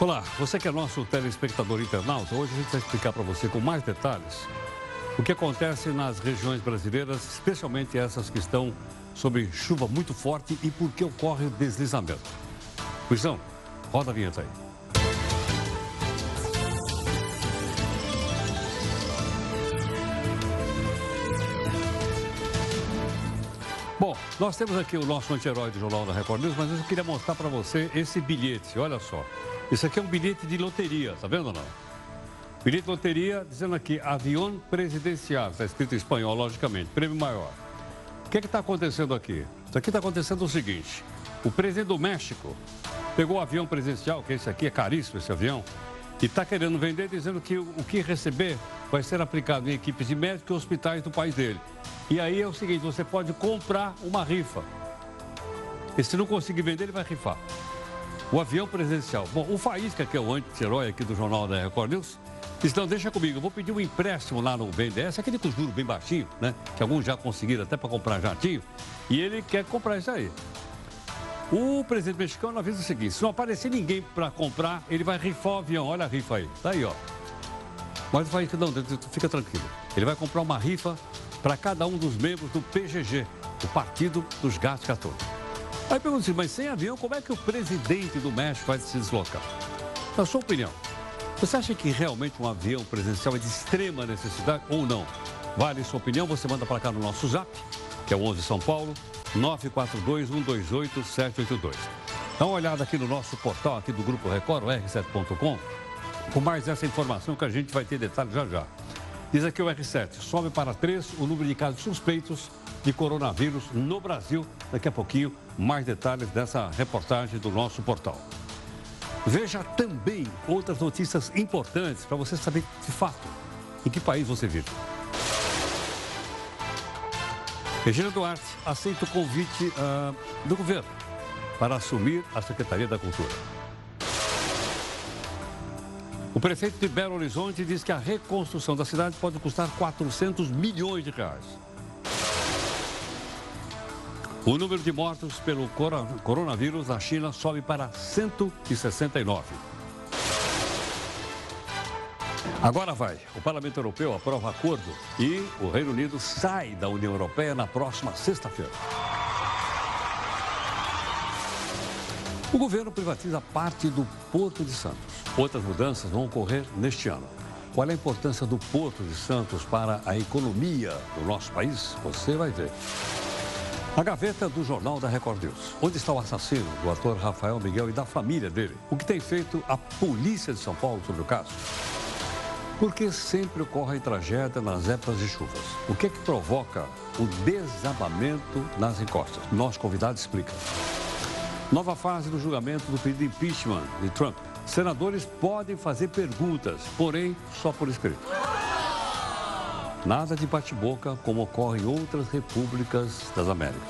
Olá, você que é nosso telespectador internauta, hoje a gente vai explicar para você com mais detalhes o que acontece nas regiões brasileiras, especialmente essas que estão sob chuva muito forte e por que ocorre o deslizamento. Luizão, roda a vinheta aí. Bom, nós temos aqui o nosso anti-herói do Jornal da Record News, mas eu queria mostrar para você esse bilhete, olha só. Isso aqui é um bilhete de loteria, tá vendo ou não? Bilhete de loteria dizendo aqui, avião presidencial, está escrito em espanhol, logicamente, prêmio maior. O que é está acontecendo aqui? Isso aqui está acontecendo o seguinte, o presidente do México pegou o avião presidencial, que esse aqui é caríssimo, esse avião, e está querendo vender, dizendo que o que receber vai ser aplicado em equipes de médicos e hospitais do país dele. E aí é o seguinte, você pode comprar uma rifa. E se não conseguir vender, ele vai rifar. O avião presidencial. Bom, o Faísca, que é o anti-herói aqui do Jornal da Record News, disse, não, deixa comigo, eu vou pedir um empréstimo lá no BNDES, aquele com juros bem baixinho, né? Que alguns já conseguiram até para comprar jatinho. E ele quer comprar isso aí. O presidente mexicano avisa o seguinte, se não aparecer ninguém para comprar, ele vai rifar o avião. Olha a rifa aí. Tá aí, ó. Mas o Faísca, não, fica tranquilo. Ele vai comprar uma rifa para cada um dos membros do PGG, o Partido dos Gatos Católicos. Aí pergunta assim, mas sem avião, como é que o presidente do México vai se deslocar? Na sua opinião, você acha que realmente um avião presidencial é de extrema necessidade ou não? Vale sua opinião? Você manda para cá no nosso zap, que é o 11 São Paulo, 942-128-782. Dá uma olhada aqui no nosso portal, aqui do Grupo Record, r7.com, com mais essa informação que a gente vai ter detalhes já já. Diz aqui o R7, sobe para 3 o número de casos suspeitos de coronavírus no Brasil. Daqui a pouquinho, mais detalhes dessa reportagem do nosso portal. Veja também outras notícias importantes para você saber de fato em que país você vive. Regina Duarte aceita o convite uh, do governo para assumir a Secretaria da Cultura. O prefeito de Belo Horizonte diz que a reconstrução da cidade pode custar 400 milhões de reais. O número de mortos pelo coronavírus na China sobe para 169. Agora vai. O Parlamento Europeu aprova acordo e o Reino Unido sai da União Europeia na próxima sexta-feira. O governo privatiza parte do Porto de Santos. Outras mudanças vão ocorrer neste ano. Qual é a importância do Porto de Santos para a economia do nosso país? Você vai ver. A gaveta do Jornal da Record News. Onde está o assassino do ator Rafael Miguel e da família dele? O que tem feito a polícia de São Paulo sobre o caso? Por que sempre ocorre tragédia nas épocas de chuvas? O que é que provoca o desabamento nas encostas? Nosso convidado explica. Nova fase do julgamento do pedido de impeachment de Trump. Senadores podem fazer perguntas, porém só por escrito. Nada de bate-boca como ocorre em outras repúblicas das Américas.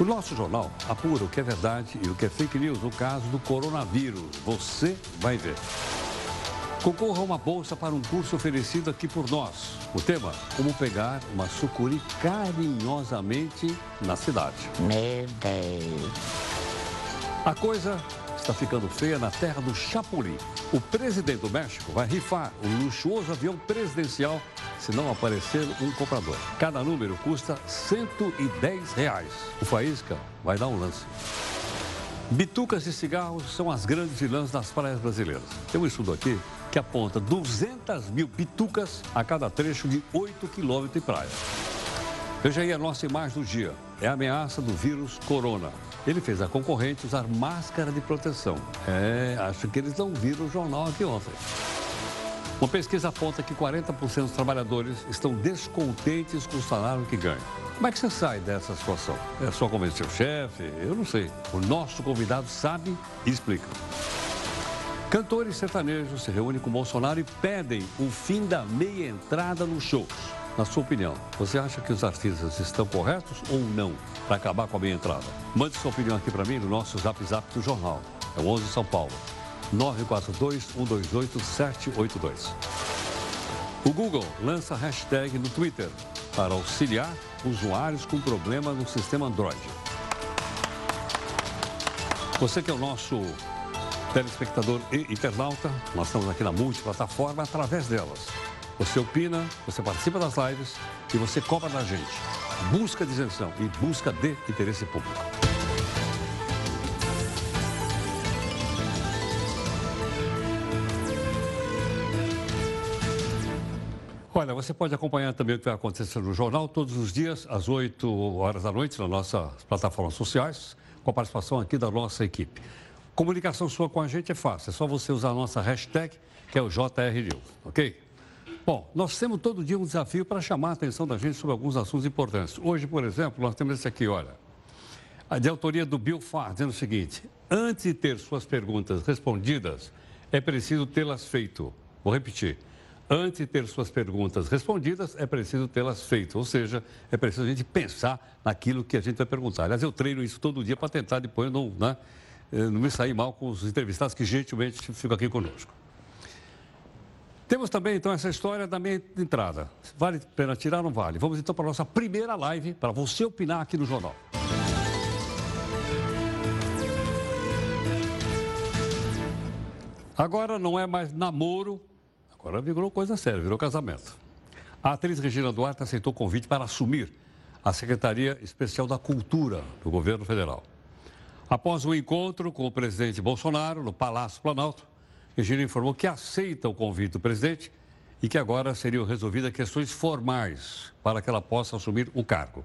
O nosso jornal apura o que é verdade e o que é fake news no caso do coronavírus. Você vai ver. Concorra a uma bolsa para um curso oferecido aqui por nós. O tema: Como pegar uma sucuri carinhosamente na cidade. Meu Deus. A coisa está ficando feia na terra do Chapuli. O presidente do México vai rifar um luxuoso avião presidencial se não aparecer um comprador. Cada número custa 110 reais. O Faísca vai dar um lance. Bitucas e cigarros são as grandes vilãs das praias brasileiras. Tem um estudo aqui que aponta 200 mil bitucas a cada trecho de 8 quilômetros de praia. Veja aí a nossa imagem do dia. É a ameaça do vírus corona. Ele fez a concorrente usar máscara de proteção. É, acho que eles não viram o jornal aqui ontem. Uma pesquisa aponta que 40% dos trabalhadores estão descontentes com o salário que ganham. Como é que você sai dessa situação? É só convencer o chefe? Eu não sei. O nosso convidado sabe e explica. Cantores sertanejos se reúnem com Bolsonaro e pedem o fim da meia entrada nos shows. Na sua opinião, você acha que os artistas estão corretos ou não para acabar com a meia entrada? Mande sua opinião aqui para mim no nosso Zap Zap do Jornal. É o 11 São Paulo. 942-128-782. O Google lança hashtag no Twitter para auxiliar usuários com problema no sistema Android. Você que é o nosso telespectador e internauta. Nós estamos aqui na multiplataforma através delas. Você opina, você participa das lives e você cobra da gente. Busca de isenção e busca de interesse público. Olha, você pode acompanhar também o que vai acontecer no jornal todos os dias, às 8 horas da noite, nas nossas plataformas sociais, com a participação aqui da nossa equipe. Comunicação sua com a gente é fácil, é só você usar a nossa hashtag, que é o JRNews, ok? Bom, nós temos todo dia um desafio para chamar a atenção da gente sobre alguns assuntos importantes. Hoje, por exemplo, nós temos esse aqui, olha. De autoria do Bill Farr, dizendo o seguinte: antes de ter suas perguntas respondidas, é preciso tê-las feito. Vou repetir. Antes de ter suas perguntas respondidas, é preciso tê-las feito. Ou seja, é preciso a gente pensar naquilo que a gente vai perguntar. Aliás, eu treino isso todo dia para tentar depois não, né, eh, não me sair mal com os entrevistados que gentilmente ficam aqui conosco. Temos também, então, essa história da minha entrada. Vale a pena tirar ou não vale? Vamos, então, para a nossa primeira live, para você opinar aqui no Jornal. Agora não é mais namoro, agora virou coisa séria, virou casamento. A atriz Regina Duarte aceitou o convite para assumir a Secretaria Especial da Cultura do governo federal. Após o encontro com o presidente Bolsonaro no Palácio Planalto, Regina informou que aceita o convite do presidente e que agora seriam resolvidas questões formais para que ela possa assumir o cargo.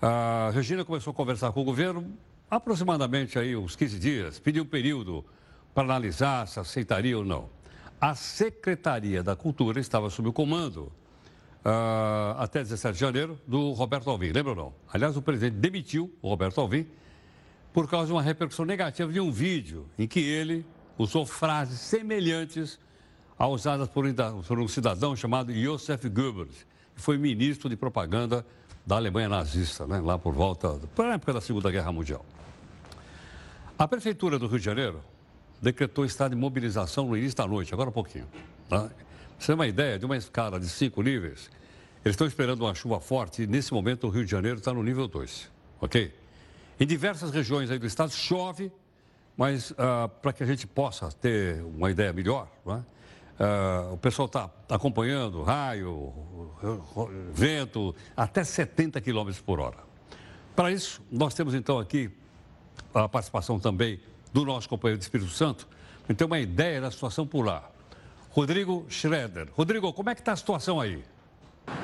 A Regina começou a conversar com o governo aproximadamente aí uns 15 dias, pediu um período para analisar se aceitaria ou não. A Secretaria da Cultura estava sob o comando uh, até 17 de janeiro do Roberto Alvim, lembra ou não? Aliás, o presidente demitiu o Roberto Alvim por causa de uma repercussão negativa de um vídeo em que ele usou frases semelhantes a usadas por um cidadão chamado Josef Goebbels, que foi ministro de propaganda da Alemanha nazista, né, lá por volta, por época da Segunda Guerra Mundial. A Prefeitura do Rio de Janeiro decretou estado de mobilização no início da noite, agora um pouquinho. Tá? Você tem uma ideia de uma escala de cinco níveis? Eles estão esperando uma chuva forte e, nesse momento, o Rio de Janeiro está no nível 2, ok? Em diversas regiões aí do estado chove, mas uh, para que a gente possa ter uma ideia melhor, uh, o pessoal está acompanhando raio, vento, até 70 km por hora. Para isso, nós temos então aqui a participação também do nosso companheiro de Espírito Santo, para ter uma ideia da situação por lá. Rodrigo Schroeder. Rodrigo, como é que está a situação aí?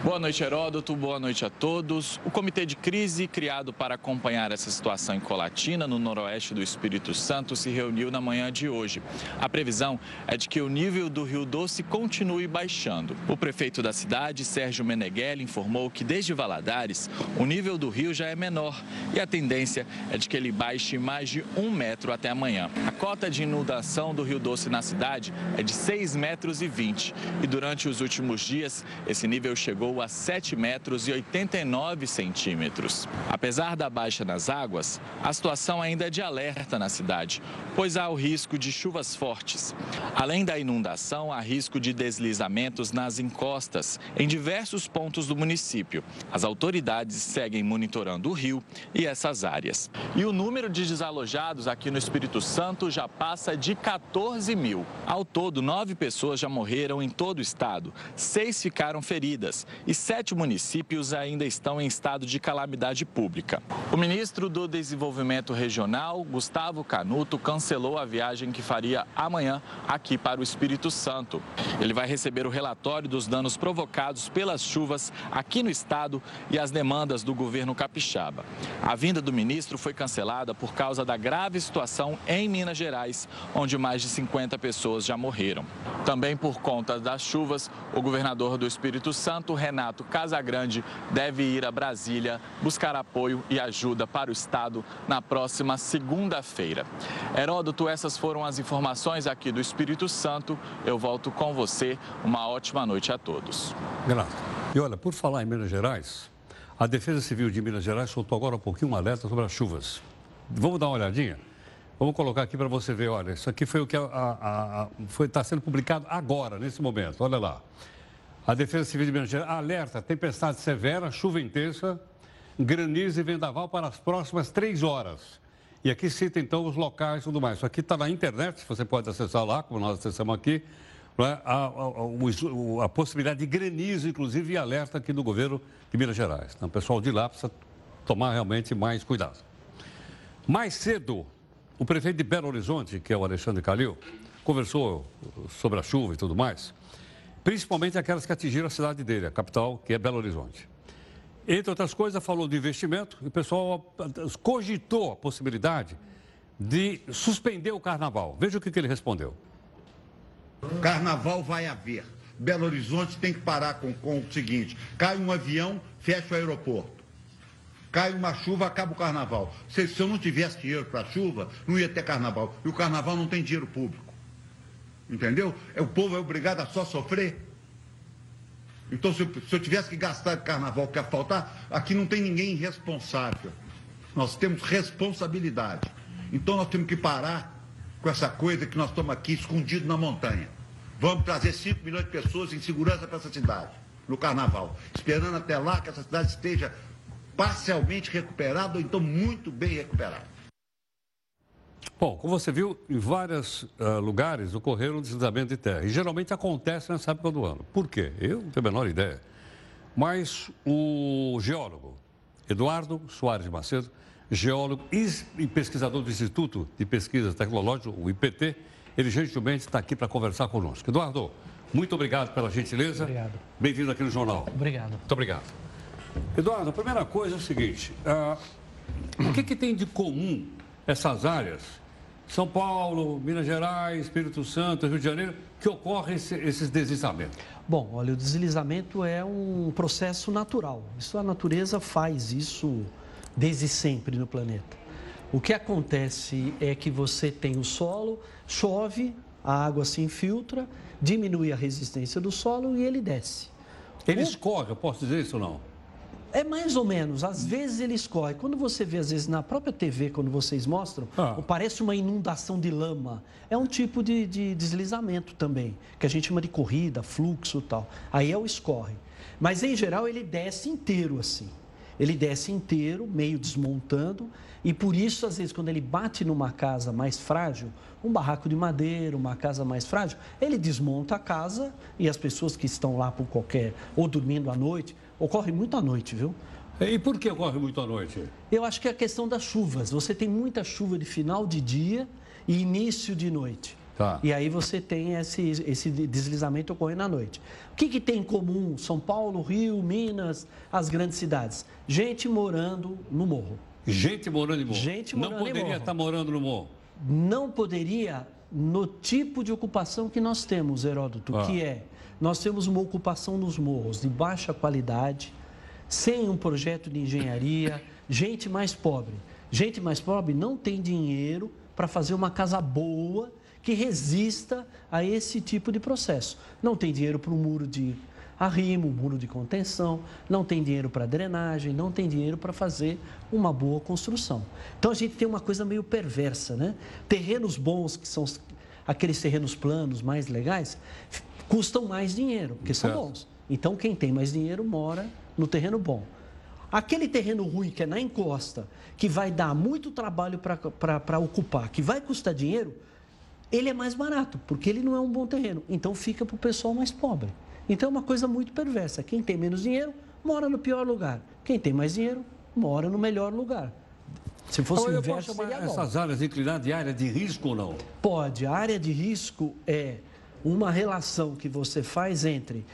Boa noite, Heródoto. Boa noite a todos. O Comitê de Crise, criado para acompanhar essa situação em Colatina, no noroeste do Espírito Santo, se reuniu na manhã de hoje. A previsão é de que o nível do Rio Doce continue baixando. O prefeito da cidade, Sérgio Meneghelli, informou que desde Valadares, o nível do rio já é menor e a tendência é de que ele baixe mais de um metro até amanhã. A cota de inundação do Rio Doce na cidade é de 6 metros e 20 e durante os últimos dias, esse nível chegou chegou a 7 metros e 89 centímetros. Apesar da baixa nas águas, a situação ainda é de alerta na cidade, pois há o risco de chuvas fortes. Além da inundação, há risco de deslizamentos nas encostas em diversos pontos do município. As autoridades seguem monitorando o rio e essas áreas. E o número de desalojados aqui no Espírito Santo já passa de 14 mil. Ao todo, nove pessoas já morreram em todo o estado, seis ficaram feridas e sete municípios ainda estão em estado de calamidade pública. O ministro do Desenvolvimento Regional, Gustavo Canuto, cancelou a viagem que faria amanhã aqui para o Espírito Santo. Ele vai receber o relatório dos danos provocados pelas chuvas aqui no estado e as demandas do governo capixaba. A vinda do ministro foi cancelada por causa da grave situação em Minas Gerais, onde mais de 50 pessoas já morreram. Também por conta das chuvas, o governador do Espírito Santo, Renato Casagrande deve ir a Brasília buscar apoio e ajuda para o Estado na próxima segunda-feira. Heródoto, essas foram as informações aqui do Espírito Santo. Eu volto com você. Uma ótima noite a todos. Graças. E olha, por falar em Minas Gerais, a Defesa Civil de Minas Gerais soltou agora um pouquinho um alerta sobre as chuvas. Vamos dar uma olhadinha? Vamos colocar aqui para você ver, olha, isso aqui foi o que está sendo publicado agora, nesse momento, olha lá. A Defesa Civil de Minas Gerais alerta tempestade severa, chuva intensa, granizo e vendaval para as próximas três horas. E aqui cita então os locais e tudo mais. Isso aqui está na internet, você pode acessar lá, como nós acessamos aqui, é? a, a, a, a, possibilidade de granizo, inclusive, e alerta aqui do governo de Minas Gerais. Então, o pessoal de lá precisa tomar realmente mais cuidado. Mais cedo, o prefeito de Belo Horizonte, que é o Alexandre Calil, conversou sobre a chuva e tudo mais, principalmente aquelas que atingiram a cidade dele, a capital, que é Belo Horizonte. Entre outras coisas, falou de investimento e o pessoal cogitou a possibilidade de suspender o carnaval. Veja o que, que ele respondeu. Carnaval vai haver. Belo Horizonte tem que parar com, com o seguinte: cai um avião, fecha o aeroporto. Cai uma chuva, acaba o carnaval. Se, se eu não tivesse dinheiro para a chuva, não ia ter carnaval. E o carnaval não tem dinheiro público. Entendeu? É, o povo é obrigado a só sofrer. Então, se eu, se eu tivesse que gastar de carnaval que ia faltar, aqui não tem ninguém irresponsável. Nós temos responsabilidade. Então, nós temos que parar com essa coisa que nós estamos aqui escondidos na montanha. Vamos trazer 5 milhões de pessoas em segurança para essa cidade, no carnaval. Esperando até lá que essa cidade esteja parcialmente recuperada ou então muito bem recuperada. Bom, como você viu, em vários uh, lugares ocorreram deslizamentos de terra. E geralmente acontece nessa época do ano. Por quê? Eu não tenho a menor ideia. Mas o geólogo Eduardo Soares de Macedo, geólogo e pesquisador do Instituto de Pesquisas Tecnológicas, o IPT, ele gentilmente está aqui para conversar conosco. Eduardo, muito obrigado pela gentileza. Obrigado. Bem-vindo aqui no jornal. Obrigado. Muito obrigado. Eduardo, a primeira coisa é o seguinte: uh, o que, que tem de comum essas áreas são Paulo, Minas Gerais, Espírito Santo, Rio de Janeiro, que ocorrem esse, esses deslizamentos? Bom, olha, o deslizamento é um processo natural. Isso a natureza faz isso desde sempre no planeta. O que acontece é que você tem o solo, chove, a água se infiltra, diminui a resistência do solo e ele desce. Ele escorre, eu posso dizer isso ou não? É mais ou menos. Às vezes ele escorre. Quando você vê, às vezes, na própria TV, quando vocês mostram, ah. parece uma inundação de lama. É um tipo de, de, deslizamento também, que a gente chama de corrida, fluxo e tal. Aí é o escorre. Mas, em geral, ele desce inteiro assim. Ele desce inteiro, meio desmontando, e por isso, às vezes, quando ele bate numa casa mais frágil, um barraco de madeira, uma casa mais frágil, ele desmonta a casa e as pessoas que estão lá por qualquer, ou dormindo à noite, Ocorre muito à noite, viu? E por que ocorre muito à noite? Eu acho que é a questão das chuvas. Você tem muita chuva de final de dia e início de noite. Tá. E aí você tem esse, esse deslizamento ocorrendo à noite. O que, que tem em comum São Paulo, Rio, Minas, as grandes cidades? Gente morando no morro. Gente morando no morro. Gente morando Não poderia estar morando no morro. Não poderia no tipo de ocupação que nós temos, Heródoto, ah. que é nós temos uma ocupação nos morros de baixa qualidade, sem um projeto de engenharia, gente mais pobre. Gente mais pobre não tem dinheiro para fazer uma casa boa que resista a esse tipo de processo. Não tem dinheiro para um muro de arrimo, um muro de contenção, não tem dinheiro para drenagem, não tem dinheiro para fazer uma boa construção. Então a gente tem uma coisa meio perversa, né? Terrenos bons, que são aqueles terrenos planos mais legais, custam mais dinheiro, porque são bons. Então, quem tem mais dinheiro mora no terreno bom. Aquele terreno ruim que é na encosta, que vai dar muito trabalho para ocupar, que vai custar dinheiro, ele é mais barato, porque ele não é um bom terreno. Então, fica para o pessoal mais pobre. Então, é uma coisa muito perversa. Quem tem menos dinheiro, mora no pior lugar. Quem tem mais dinheiro, mora no melhor lugar. Se fosse o inverso, seria bom. essas áreas inclinadas de área de risco ou não? Pode. A área de risco é uma relação que você faz entre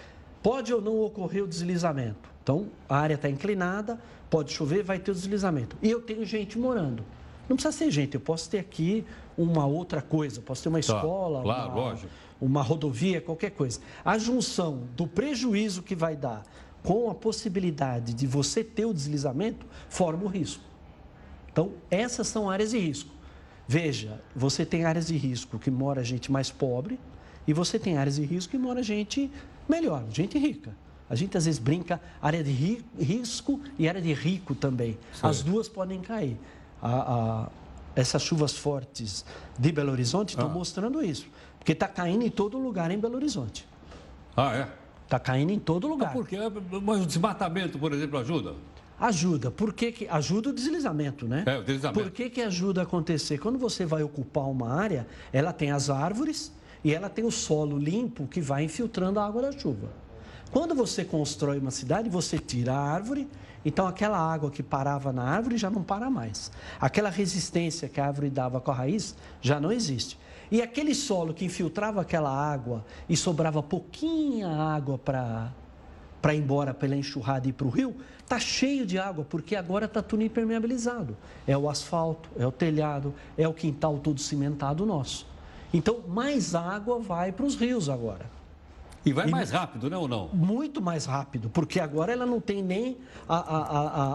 pode ou não ocorrer o deslizamento. Então, a área está inclinada, pode chover, vai ter o deslizamento. E eu tenho gente morando. Não precisa ser gente, eu posso ter aqui uma outra coisa, posso ter uma tá, escola, claro, uma, uma rodovia, qualquer coisa. A junção do prejuízo que vai dar com a possibilidade de você ter o deslizamento forma o risco. Então, essas são áreas de risco. Veja, você tem áreas de risco que mora gente mais pobre, e você tem áreas de risco que mora gente melhor, gente rica. A gente às vezes brinca área de ri, risco e área de rico também. Sim. As duas podem cair. A, a, essas chuvas fortes de Belo Horizonte estão ah. mostrando isso. Porque está caindo em todo lugar em Belo Horizonte. Ah, é? Está caindo em todo lugar. Mas por quê? Mas o desmatamento, por exemplo, ajuda? Ajuda. Por que, que ajuda o deslizamento, né? É, o deslizamento. Por que, que ajuda a acontecer? Quando você vai ocupar uma área, ela tem as árvores e ela tem o solo limpo que vai infiltrando a água da chuva. Quando você constrói uma cidade, você tira a árvore, então aquela água que parava na árvore já não para mais. Aquela resistência que a árvore dava com a raiz já não existe. E aquele solo que infiltrava aquela água e sobrava pouquinha água para para ir embora pela enxurrada e para o rio, está cheio de água, porque agora está tudo impermeabilizado. É o asfalto, é o telhado, é o quintal todo cimentado nosso. Então, mais água vai para os rios agora. E vai mais rápido, né ou não? Muito mais rápido, porque agora ela não tem nem a- a-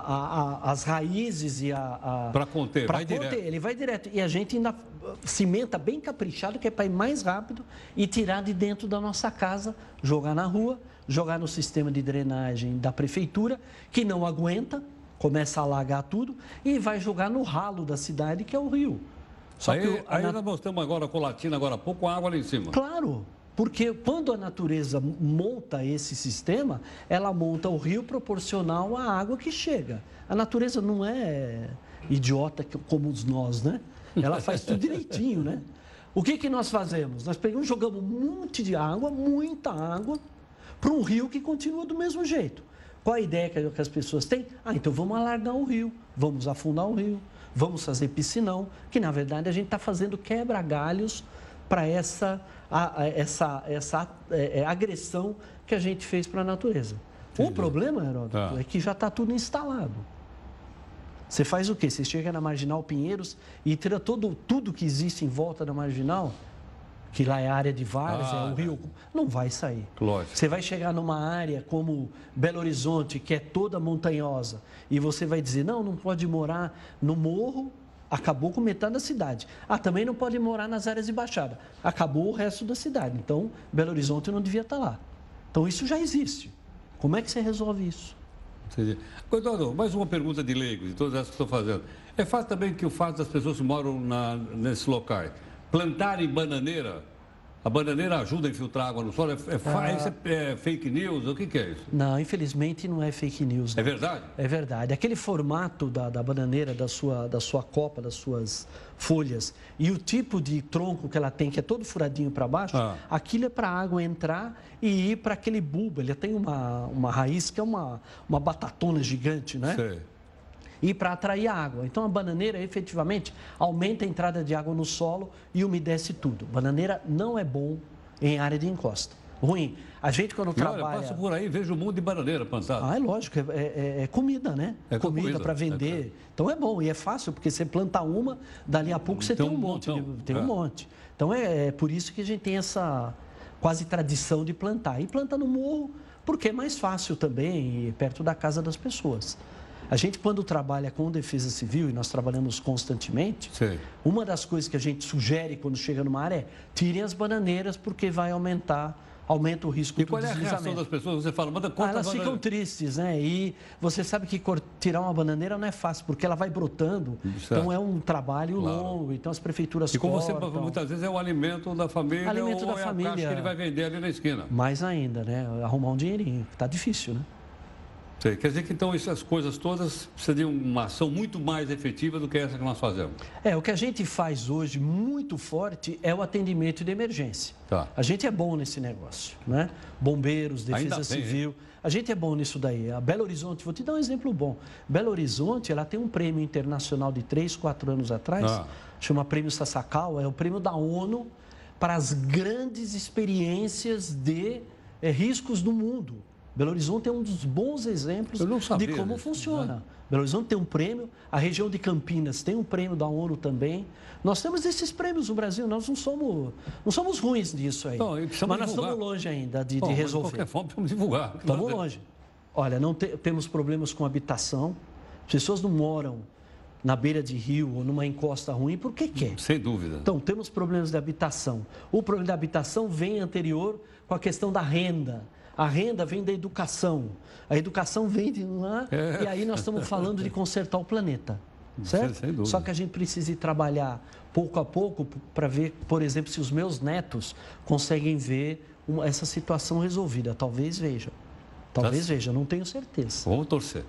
a- as raízes e a. Pra conter, pra vai conter, direto. Ele vai direto. E a gente ainda cimenta bem caprichado, que é para ir mais rápido e tirar de dentro da nossa casa, jogar na rua, jogar no sistema de drenagem da prefeitura, que não aguenta, começa a alagar tudo, e vai jogar no ralo da cidade, que é o rio. Só aí que o- a aí nat- nós mostramos agora com Latina, agora há pouco, com água lá em cima. Claro, porque quando a natureza monta esse sistema, ela monta o rio proporcional à água que chega. A natureza não é idiota como os nós, né? Ela faz tudo direitinho, né? O que, que nós fazemos? Nós pegamos, jogamos um monte de água, muita água, para um rio que continua do mesmo jeito. Qual a ideia que as pessoas têm? Ah, então vamos alargar o rio, vamos afundar o rio, vamos fazer piscinão, que na verdade a gente está fazendo quebra-galhos para essa, a- a- essa, essa é, é, agressão que a gente fez para a natureza. O problema, Heródoto, Tá. é que já está tudo instalado. Você faz o quê? Você chega na Marginal Pinheiros e tira todo, tudo que existe em volta da Marginal, que lá é área de várzea, Ah, é o rio. Não vai sair. Lógico. Você vai chegar numa área como Belo Horizonte, que é toda montanhosa, e você vai dizer: não, não pode morar no morro, acabou com metade da cidade. Ah, também não pode morar nas áreas de baixada, acabou o resto da cidade. Então, Belo Horizonte não devia estar lá. Então, isso já existe. Como é que você resolve isso? Entendi. Eduardo, mais uma pergunta de leigo, de todas essas que estou fazendo. É fato também que o fato das pessoas que moram na, nesses locais plantarem bananeira, a bananeira ajuda a infiltrar água no solo? É, é, Ah. isso é- é fake news? O que, que é isso? Não, infelizmente não é fake news. É não. verdade? É verdade. Aquele formato da, da bananeira, da sua, da sua copa, das suas folhas, e o tipo de tronco que ela tem, que é todo furadinho para baixo, Ah. aquilo é para a água entrar e ir para aquele bulbo. Ele tem uma, uma raiz que é uma, uma batatona gigante, né? Sei. E para atrair a água. Então a bananeira efetivamente aumenta a entrada de água no solo e umedece tudo. Bananeira não é bom em área de encosta. Ruim. A gente quando E olha, trabalha. passo por aí, vejo um monte de bananeira plantada. Ah, é lógico, é, é- é comida, né? É comida para vender. Então é bom e é fácil, porque você planta uma, dali a pouco você Tem tem, um um monte. de- tem É. um monte. Então é, é por isso que a gente tem essa quase tradição de plantar. E planta no morro, porque é mais fácil também, perto da casa das pessoas. A gente, quando trabalha com defesa civil, e nós trabalhamos constantemente, Sei. uma das coisas que a gente sugere quando chega numa área é tirem as bananeiras, porque vai aumentar, aumenta o risco E do qual é a reação deslizamento. das pessoas? Você fala, manda Ah, conta elas a ficam tristes, né? E você sabe que tirar uma bananeira não é fácil, porque ela vai brotando. Certo. Então é um trabalho Claro. longo. Então as prefeituras E como você cortam. muitas vezes é o alimento da família Alimento da é a família. caixa que ele vai vender ali na esquina. Mais ainda, né? Arrumar um dinheirinho. Tá difícil, né? Sei. Quer dizer que então essas coisas todas de uma ação muito mais efetiva do que essa que nós fazemos. É, o que a gente faz hoje muito forte é o atendimento de emergência. Tá. A gente é bom nesse negócio, né? Bombeiros, defesa bem, civil. A gente é bom nisso daí. A Belo Horizonte, vou te dar um exemplo bom. Belo Horizonte, ela tem um prêmio internacional de 3, 4 anos atrás, Ah. chama Prêmio Sasakawa, é o prêmio da ONU para as grandes experiências de eh, riscos do mundo. Belo Horizonte é um dos bons exemplos não de sabia como disso, funciona. Belo Horizonte tem um prêmio, a região de Campinas tem um prêmio da ONU também. Nós temos esses prêmios no Brasil, nós não somos, não somos ruins disso aí. Não, Mas precisamos nós divulgar. estamos longe ainda de, de Bom, mas resolver. De qualquer forma, precisamos divulgar. Estamos longe. Olha, não te- temos problemas com habitação. As pessoas não moram na beira de rio ou numa encosta ruim porque quer. Sem dúvida. Então, temos problemas de habitação. O problema da habitação vem anterior com a questão da renda. A renda vem da educação. A educação vem de lá É. e aí nós estamos falando de consertar o planeta. Certo? sem dúvida. Só que a gente precisa ir trabalhar pouco a pouco para ver, por exemplo, se os meus netos conseguem ver uma- essa situação resolvida. Talvez vejam. Talvez tá... veja, não tenho certeza. Vamos torcer.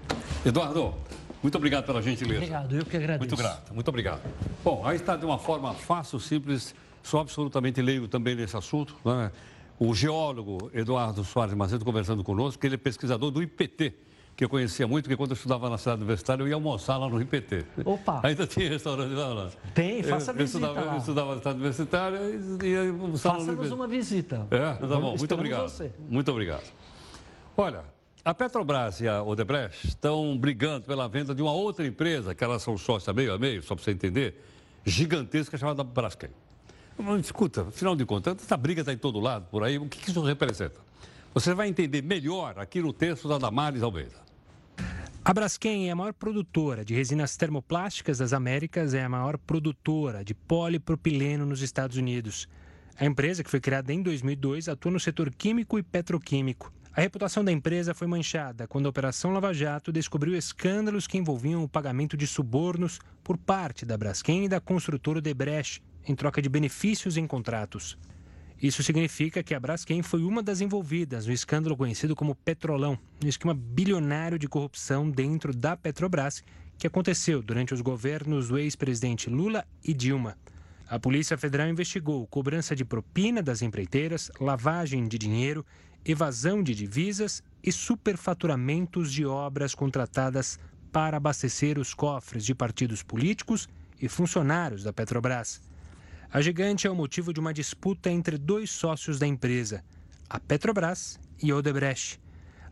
Eduardo, muito obrigado pela gentileza. Obrigado, eu que agradeço. Muito grato, muito obrigado. Bom, aí está de uma forma fácil, simples, sou absolutamente leigo também nesse assunto. Né? O geólogo Eduardo Soares Macedo conversando conosco, que ele é pesquisador do IPT, que eu conhecia muito, porque quando eu estudava na cidade universitária, eu ia almoçar lá no IPT. Opa! Ainda tinha restaurante lá. lá. Tem, faça eu, visita eu estudava, lá. Eu estudava na cidade universitária e ia almoçar Faça-nos uma visita. É, tá bom, muito obrigado. Você. Muito obrigado. Olha, a Petrobras e a Odebrecht estão brigando pela venda de uma outra empresa, que elas são sócias meio a meio, só para você entender, gigantesca, chamada Braskem. Escuta, afinal de contas, essa briga está em todo lado, por aí, o que isso representa? Você vai entender melhor aqui no texto da Damares Almeida. A Braskem é a maior produtora de resinas termoplásticas das Américas, é a maior produtora de polipropileno nos Estados Unidos. A empresa, que foi criada em 2002, atua no setor químico e petroquímico. A reputação da empresa foi manchada quando a Operação Lava Jato descobriu escândalos que envolviam o pagamento de subornos por parte da Braskem e da construtora Debrecht em troca de benefícios em contratos. Isso significa que a Braskem foi uma das envolvidas no escândalo conhecido como Petrolão, no esquema bilionário de corrupção dentro da Petrobras, que aconteceu durante os governos do ex-presidente Lula e Dilma. A Polícia Federal investigou cobrança de propina das empreiteiras, lavagem de dinheiro evasão de divisas e superfaturamentos de obras contratadas para abastecer os cofres de partidos políticos e funcionários da Petrobras. A gigante é o motivo de uma disputa entre dois sócios da empresa, a Petrobras e a Odebrecht.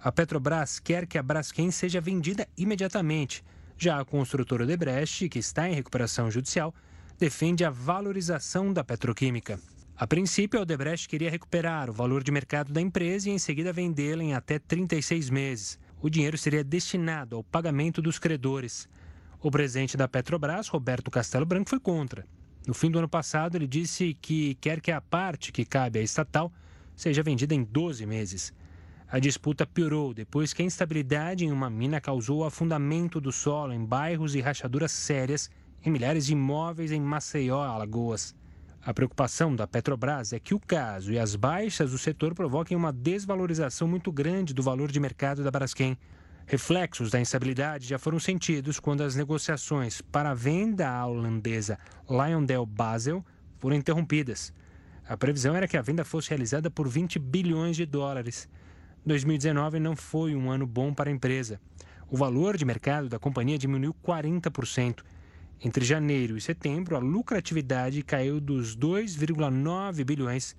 A Petrobras quer que a Braskem seja vendida imediatamente. Já a construtora Odebrecht, que está em recuperação judicial, defende a valorização da petroquímica. A princípio, a Odebrecht queria recuperar o valor de mercado da empresa e em seguida vendê-la em até 36 meses. O dinheiro seria destinado ao pagamento dos credores. O presidente da Petrobras, Roberto Castelo Branco, foi contra. No fim do ano passado, ele disse que quer que a parte que cabe à estatal seja vendida em 12 meses. A disputa piorou depois que a instabilidade em uma mina causou afundamento do solo em bairros e rachaduras sérias em milhares de imóveis em Maceió, Alagoas. A preocupação da Petrobras é que o caso e as baixas do setor provoquem uma desvalorização muito grande do valor de mercado da Braskem. Reflexos da instabilidade já foram sentidos quando as negociações para a venda à holandesa Lyondell Basel foram interrompidas. A previsão era que a venda fosse realizada por 20 bilhões de dólares. 2019 não foi um ano bom para a empresa. O valor de mercado da companhia diminuiu 40%. Entre janeiro e setembro, a lucratividade caiu dos 2,9 bilhões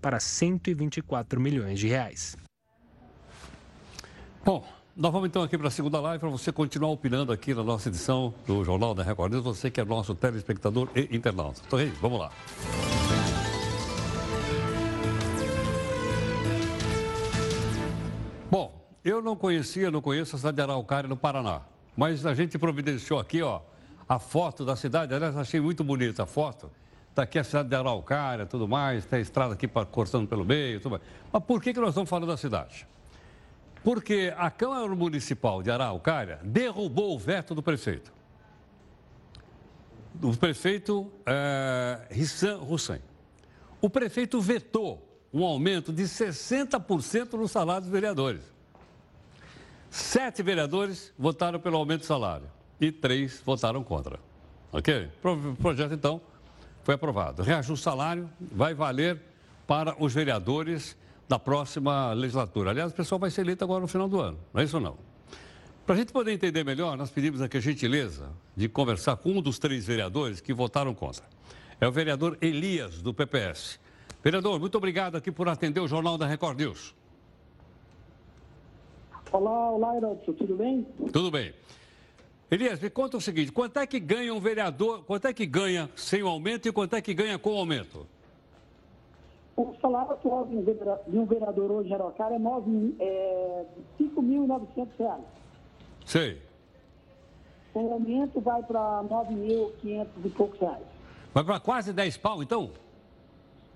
para 124 milhões de reais. Bom, nós vamos então aqui para a segunda live para você continuar opinando aqui na nossa edição do Jornal da Record News, você que é nosso telespectador e internauta. Então, Reis, vamos lá. Bom, eu não conhecia, não conheço a cidade de Araucária, no Paraná. Mas a gente providenciou aqui, ó, a foto da cidade. Aliás, achei muito bonita a foto. Está aqui a cidade de Araucária, tudo mais, tem a estrada aqui cortando pelo meio, tudo mais. Mas por que, que nós estamos falando da cidade? Porque a Câmara Municipal de Araucária derrubou o veto do prefeito. Do prefeito é, Rissan Hussein. O prefeito vetou um aumento de 60% no salário dos vereadores. Sete vereadores votaram pelo aumento do salário e três votaram contra. Ok? O projeto, então, foi aprovado. Reajuste salário vai valer para os vereadores da próxima legislatura. Aliás, o pessoal vai ser eleito agora no final do ano, não é isso não? Para a gente poder entender melhor, nós pedimos aqui a gentileza de conversar com um dos três vereadores que votaram contra. É o vereador Elias, do PPS. Vereador, muito obrigado aqui por atender o Jornal da Record News. Olá, olá, Heródoto, tudo bem? Tudo bem. Elias, me conta o seguinte: quanto é que ganha um vereador, quanto é que ganha sem o aumento e quanto é que ganha com o aumento? O salário atual de um vereador hoje em Araucária é, é 5.900 Sei. Com o aumento vai para 9.500 e poucos reais. Vai para quase 10 pau, então?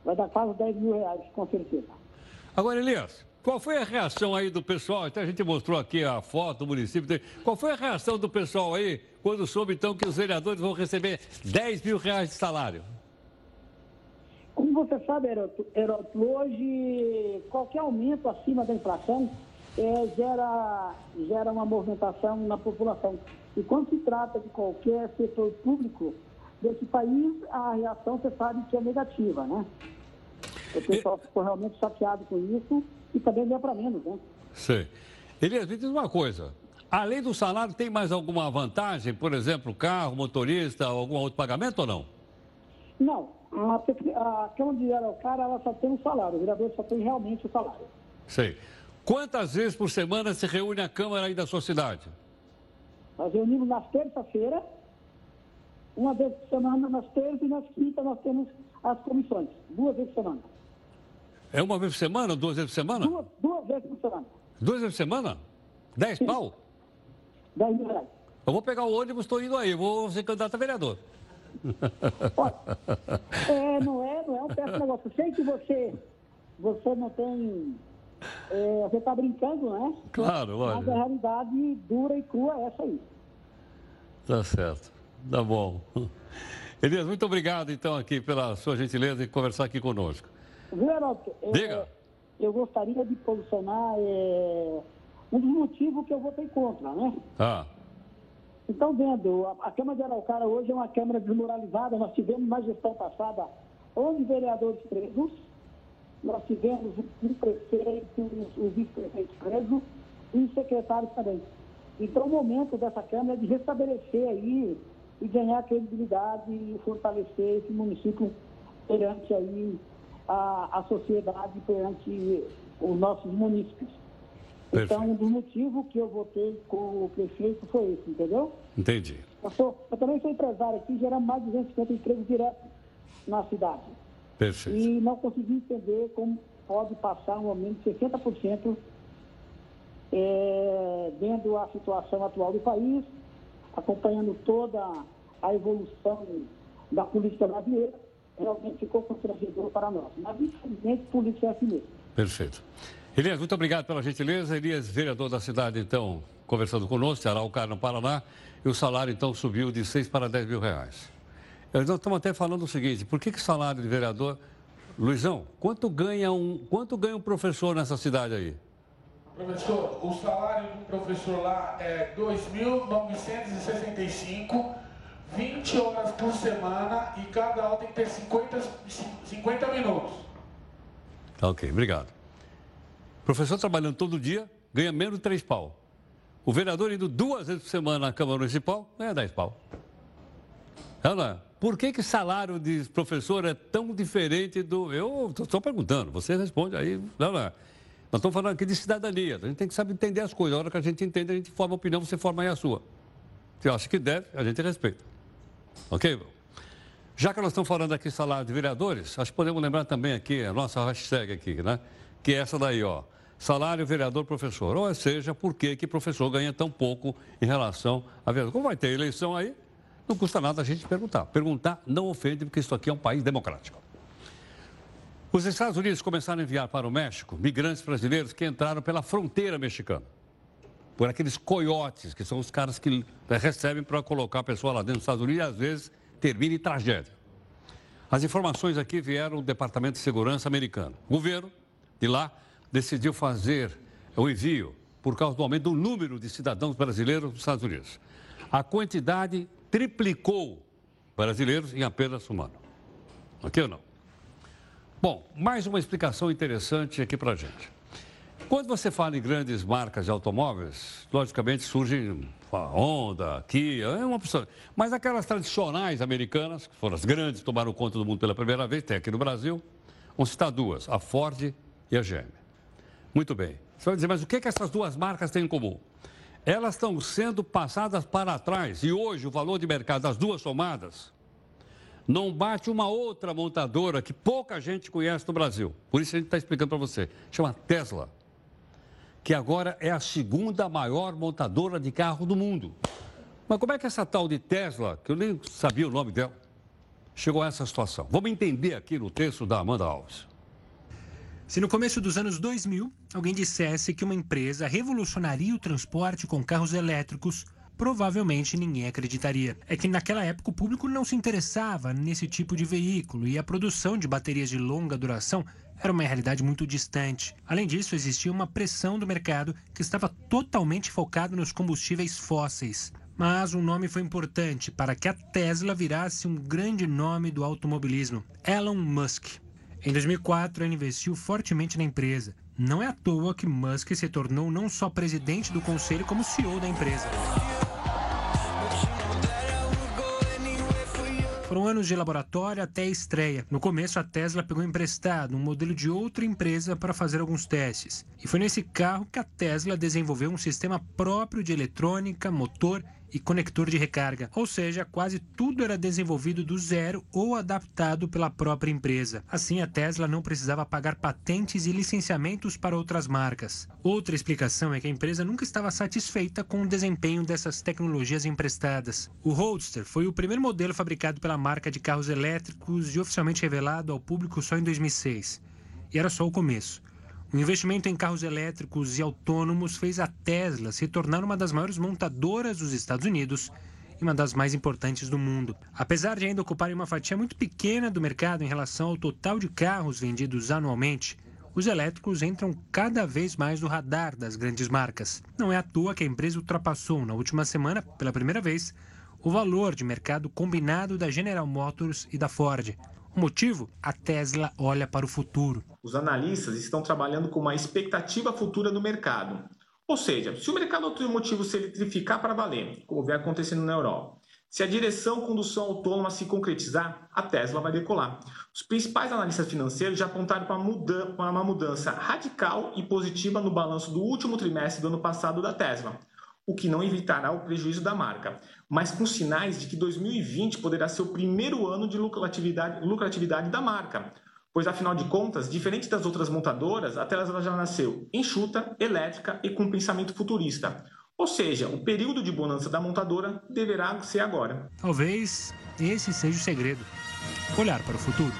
Vai dar quase 10 mil reais, com certeza. Agora, Elias, qual foi a reação aí do pessoal? Até a gente mostrou aqui a foto do município. Qual foi a reação do pessoal aí quando soube então que os vereadores vão receber 10 mil reais de salário? Você sabe, Heroto, hoje qualquer aumento acima da inflação é, gera, gera uma movimentação na população. E quando se trata de qualquer setor público desse país, a reação você sabe que é negativa, né? O pessoal ficou realmente chateado com isso e também não é para menos, né? Sei. Elias, me diz uma coisa. Além do salário, tem mais alguma vantagem? Por exemplo, carro, motorista, algum outro pagamento ou não? Não. A, a Câmara de Araucária, ela só tem o salário. O vereador só tem realmente o salário. Sei. Quantas vezes por semana se reúne a Câmara aí da sua cidade? Nós reunimos nas terça-feira, uma vez por semana, nas terças e nas quintas nós temos as comissões. Duas vezes por semana. É uma vez por semana? Duas vezes por semana? Duas, duas vezes por semana. Duas vezes por semana? Dez pau? 10 mil reais. Eu vou pegar o ônibus, estou indo aí, vou ser candidato a vereador. Olha, é, não é, não é um péssimo negócio. Eu sei que você, você não tem. é, você está brincando, né? Claro, Mas a realidade dura e crua é essa aí. Tá certo. Tá bom. Elias, muito obrigado, então, aqui pela sua gentileza em conversar aqui conosco. Viu, Heraldo? É, Diga. Eu gostaria de posicionar é, um dos motivos que eu votei contra, né? Ah, Então, vendo, a, a Câmara de Araucária hoje é uma Câmara desmoralizada. Nós tivemos na gestão passada 11 vereadores presos, nós tivemos um prefeito, os vice-prefeitos presos e secretários também. Então, o momento dessa Câmara é de restabelecer aí e ganhar credibilidade e fortalecer esse município perante aí a, a sociedade, perante os nossos munícipes. Então, Perfeito. um dos motivos que eu votei com o prefeito foi esse, entendeu? entendi. Eu, sou, eu também sou empresário aqui, gerando mais de 250 empregos diretos na cidade. Perfeito. E não consegui entender como pode passar um aumento de 60% é, vendo a situação atual do país, acompanhando toda a evolução da política brasileira, realmente ficou constrangedor para nós. Mas, infelizmente, política é assim mesmo. Perfeito. Elias, muito obrigado pela gentileza. Elias, vereador da cidade, então, conversando conosco, de Araucária, no Paraná, e o salário, então, subiu de 6 para 10 mil reais. Eh, Nós estamos até falando o seguinte, por que, que salário de vereador... Luizão, quanto ganha um, quanto ganha um professor nessa cidade aí? Professor, o salário do professor lá é 2.965, 20 horas por semana e cada aula tem que ter 50, 50 minutos. Tá ok, obrigado. Professor trabalhando todo dia, ganha menos de 3 pau. O vereador indo duas vezes por semana na Câmara Municipal, ganha 10 pau. É? Por que, que salário de professor é tão diferente do. Eu estou só perguntando, você responde aí. É? Nós estamos falando aqui de cidadania. A gente tem que saber entender as coisas. A hora que a gente entende, a gente forma a opinião, você forma aí a sua. Se acha que deve, a gente respeita. Ok? Já que nós estamos falando aqui salário de vereadores, acho que podemos lembrar também aqui a nossa hashtag aqui, né? Que é essa daí, ó. Salário vereador professor. Ou seja, por que que professor ganha tão pouco em relação a vereador? Como vai ter eleição aí, não custa nada a gente perguntar. Perguntar não ofende, porque isso aqui é um país democrático. Os Estados Unidos começaram a enviar para o México migrantes brasileiros que entraram pela fronteira mexicana. Por aqueles coiotes, que são os caras que recebem para colocar a pessoa lá dentro dos Estados Unidos e às vezes termina em tragédia. As informações aqui vieram do Departamento de Segurança americano. O governo de lá decidiu fazer o envio por causa do aumento do número de cidadãos brasileiros nos Estados Unidos. A quantidade triplicou brasileiros em apenas um ano. Ok ou não? Bom, mais uma explicação interessante aqui para gente. Quando você fala em grandes marcas de automóveis, logicamente surgem a Honda, Kia, é uma opção. Mas aquelas tradicionais americanas, que foram as grandes, tomaram conta do mundo pela primeira vez, tem aqui no Brasil, vamos citar duas, a Ford e a GM. Muito bem. Você vai dizer, mas o que, que essas duas marcas têm em comum? Elas estão sendo passadas para trás e hoje o valor de mercado das duas somadas não bate uma outra montadora que pouca gente conhece no Brasil. Por isso a gente está explicando para você. Chama Tesla, que agora é a segunda maior montadora de carro do mundo. Mas como é que essa tal de Tesla, que eu nem sabia o nome dela, chegou a essa situação? Vamos entender aqui no texto da Amanda Alves. Se no começo dos anos 2000 alguém dissesse que uma empresa revolucionaria o transporte com carros elétricos, provavelmente ninguém acreditaria. É que naquela época o público não se interessava nesse tipo de veículo e a produção de baterias de longa duração era uma realidade muito distante. Além disso, existia uma pressão do mercado que estava totalmente focado nos combustíveis fósseis. Mas um nome foi importante para que a Tesla virasse um grande nome do automobilismo: Elon Musk. Em 2004, ele investiu fortemente na empresa. Não é à toa que Musk se tornou não só presidente do conselho, como CEO da empresa. Foram anos de laboratório até a estreia. No começo, a Tesla pegou emprestado um modelo de outra empresa para fazer alguns testes. E foi nesse carro que a Tesla desenvolveu um sistema próprio de eletrônica, motor e conector de recarga, ou seja, quase tudo era desenvolvido do zero ou adaptado pela própria empresa. Assim, a Tesla não precisava pagar patentes e licenciamentos para outras marcas. Outra explicação é que a empresa nunca estava satisfeita com o desempenho dessas tecnologias emprestadas. O Roadster foi o primeiro modelo fabricado pela marca de carros elétricos e oficialmente revelado ao público só em 2006. E era só o começo. O investimento em carros elétricos e autônomos fez a Tesla se tornar uma das maiores montadoras dos Estados Unidos e uma das mais importantes do mundo. Apesar de ainda ocuparem uma fatia muito pequena do mercado em relação ao total de carros vendidos anualmente, os elétricos entram cada vez mais no radar das grandes marcas. Não é à toa que a empresa ultrapassou na última semana, pela primeira vez, o valor de mercado combinado da General Motors e da Ford. Motivo? A Tesla olha para o futuro. Os analistas estão trabalhando com uma expectativa futura no mercado. Ou seja, se o mercado automotivo se eletrificar para valer, como vem acontecendo na Europa, se a direção condução autônoma se concretizar, a Tesla vai decolar. Os principais analistas financeiros já apontaram para uma mudança radical e positiva no balanço do último trimestre do ano passado da Tesla o que não evitará o prejuízo da marca, mas com sinais de que 2020 poderá ser o primeiro ano de lucratividade, lucratividade da marca, pois afinal de contas, diferente das outras montadoras, a Tesla já nasceu enxuta, elétrica e com pensamento futurista. Ou seja, o período de bonança da montadora deverá ser agora. Talvez esse seja o segredo: olhar para o futuro.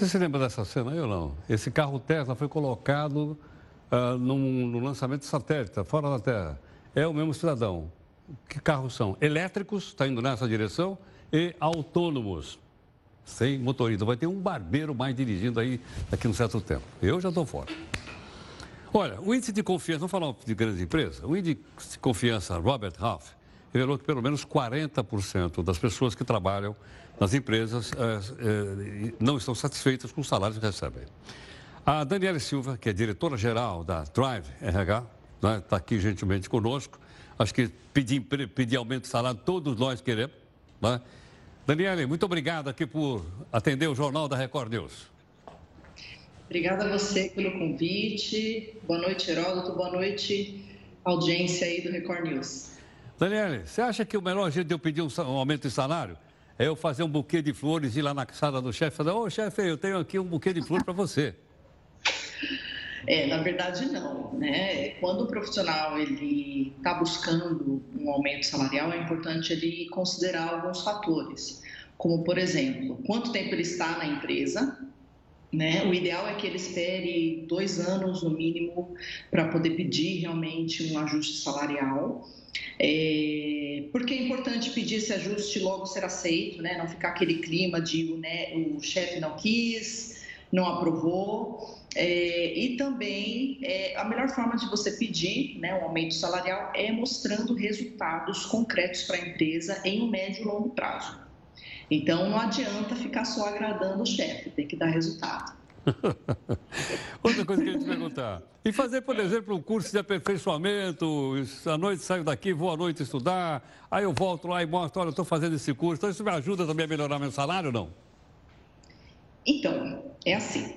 Você se lembra dessa cena aí ou não? Esse carro Tesla foi colocado uh, num, no lançamento de satélite, fora da Terra. É o mesmo cidadão. Que carros são? Elétricos, está indo nessa direção, e autônomos, sem motorista. Vai ter um barbeiro mais dirigindo aí daqui a um certo tempo. Eu já estou fora. Olha, o índice de confiança, vamos falar de grandes empresas, o índice de confiança Robert Half revelou que pelo menos 40% das pessoas que trabalham nas empresas é, é, não estão satisfeitas com os salários que recebem. A Daniela Silva, que é diretora-geral da Drive RH, está né, tá aqui gentilmente conosco. Acho que pedir, pedir aumento de salário todos nós queremos. Né? Daniela, muito obrigado aqui por atender o Jornal da Record News. Obrigada a você pelo convite. Boa noite, Heródoto. Boa noite, audiência aí do Record News. Daniela, você acha que o melhor jeito de eu pedir um aumento de salário eu fazer um buquê de flores e ir lá na sala do chefe e falar, ô chefe, eu tenho aqui um buquê de flores para você. É, na verdade não, né? Quando o profissional ele está buscando um aumento salarial, é importante ele considerar alguns fatores, como por exemplo, quanto tempo ele está na empresa, né? O ideal é que ele espere dois anos no mínimo para poder pedir realmente um ajuste salarial. É, porque é importante pedir esse ajuste logo ser aceito, né? não ficar aquele clima de o, né, o chefe não quis, não aprovou. É, e também é, a melhor forma de você pedir né, um aumento salarial é mostrando resultados concretos para a empresa em um médio e longo prazo. Então não adianta ficar só agradando o chefe, tem que dar resultado. Outra coisa que eu ia te perguntar. E fazer, por exemplo, um curso de aperfeiçoamento, à noite saio daqui, vou à noite estudar, aí eu volto lá e mostro, olha, estou fazendo esse curso. Então isso me ajuda também a melhorar meu salário ou não? Então, é assim.